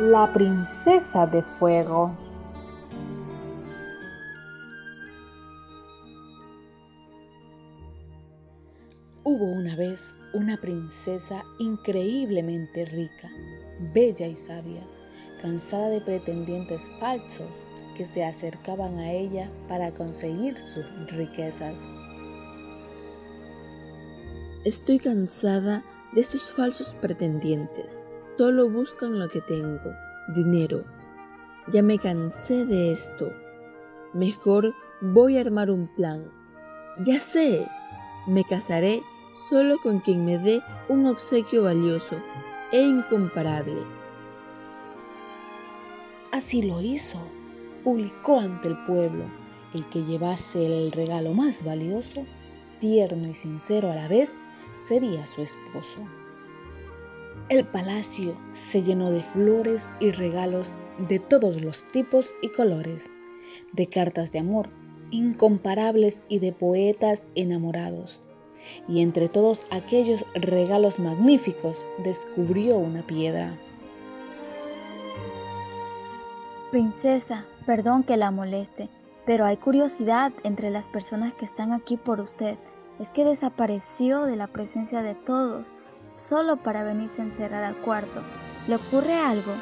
La princesa de fuego. Hubo una vez una princesa increíblemente rica, bella y sabia, cansada de pretendientes falsos que se acercaban a ella para conseguir sus riquezas. Estoy cansada de estos falsos pretendientes Solo buscan lo que tengo, dinero. Ya me cansé de esto. Mejor voy a armar un plan. Ya sé, me casaré solo con quien me dé un obsequio valioso e incomparable. Así lo hizo. Publicó ante el pueblo el que llevase el regalo más valioso, tierno y sincero a la vez, sería su esposo. El palacio se llenó de flores y regalos de todos los tipos y colores, de cartas de amor incomparables y de poetas enamorados. Y entre todos aquellos regalos magníficos descubrió una piedra. Princesa, perdón que la moleste, pero hay curiosidad entre las personas que están aquí por usted. Es que desapareció de la presencia de todos solo para venirse a encerrar al cuarto. ¿Le ocurre algo?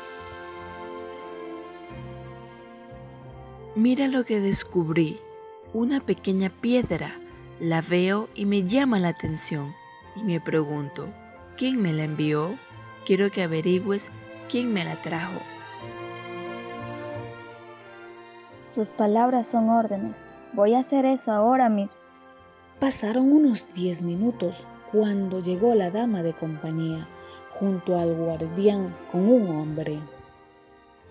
Mira lo que descubrí. Una pequeña piedra. La veo y me llama la atención. Y me pregunto, ¿quién me la envió? Quiero que averigües quién me la trajo. Sus palabras son órdenes. Voy a hacer eso ahora mismo. Pasaron unos diez minutos cuando llegó la dama de compañía junto al guardián con un hombre.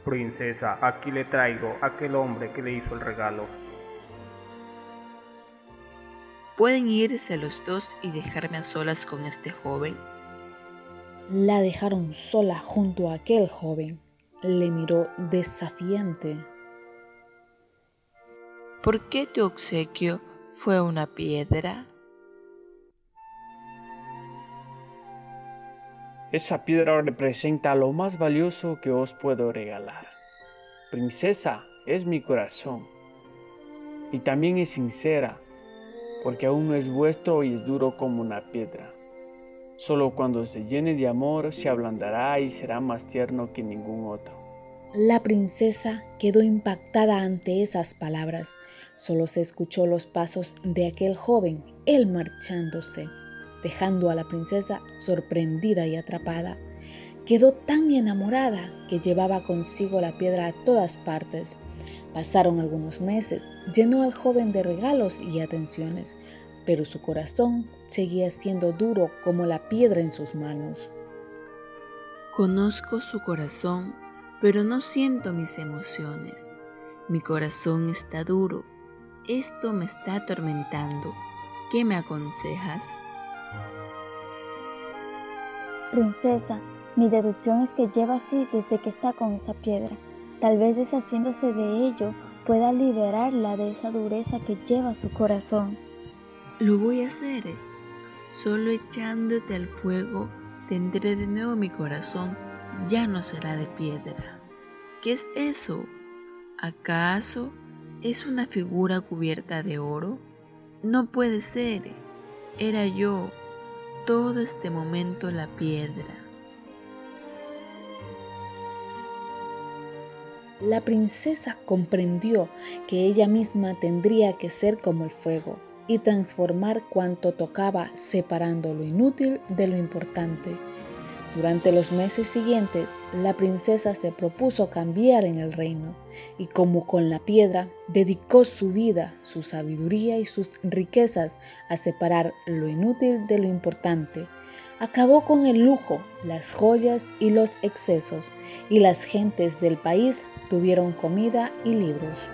Princesa, aquí le traigo aquel hombre que le hizo el regalo. ¿Pueden irse los dos y dejarme a solas con este joven? La dejaron sola junto a aquel joven. Le miró desafiante. ¿Por qué tu obsequio fue una piedra? Esa piedra representa lo más valioso que os puedo regalar. Princesa, es mi corazón. Y también es sincera, porque aún no es vuestro y es duro como una piedra. Solo cuando se llene de amor se ablandará y será más tierno que ningún otro. La princesa quedó impactada ante esas palabras. Solo se escuchó los pasos de aquel joven, él marchándose dejando a la princesa sorprendida y atrapada. Quedó tan enamorada que llevaba consigo la piedra a todas partes. Pasaron algunos meses, llenó al joven de regalos y atenciones, pero su corazón seguía siendo duro como la piedra en sus manos. Conozco su corazón, pero no siento mis emociones. Mi corazón está duro. Esto me está atormentando. ¿Qué me aconsejas? Princesa, mi deducción es que lleva así desde que está con esa piedra. Tal vez deshaciéndose de ello pueda liberarla de esa dureza que lleva su corazón. Lo voy a hacer. Solo echándote al fuego tendré de nuevo mi corazón, ya no será de piedra. ¿Qué es eso? ¿Acaso es una figura cubierta de oro? No puede ser. Era yo, todo este momento la piedra. La princesa comprendió que ella misma tendría que ser como el fuego y transformar cuanto tocaba separando lo inútil de lo importante. Durante los meses siguientes, la princesa se propuso cambiar en el reino y como con la piedra, dedicó su vida, su sabiduría y sus riquezas a separar lo inútil de lo importante. Acabó con el lujo, las joyas y los excesos, y las gentes del país tuvieron comida y libros.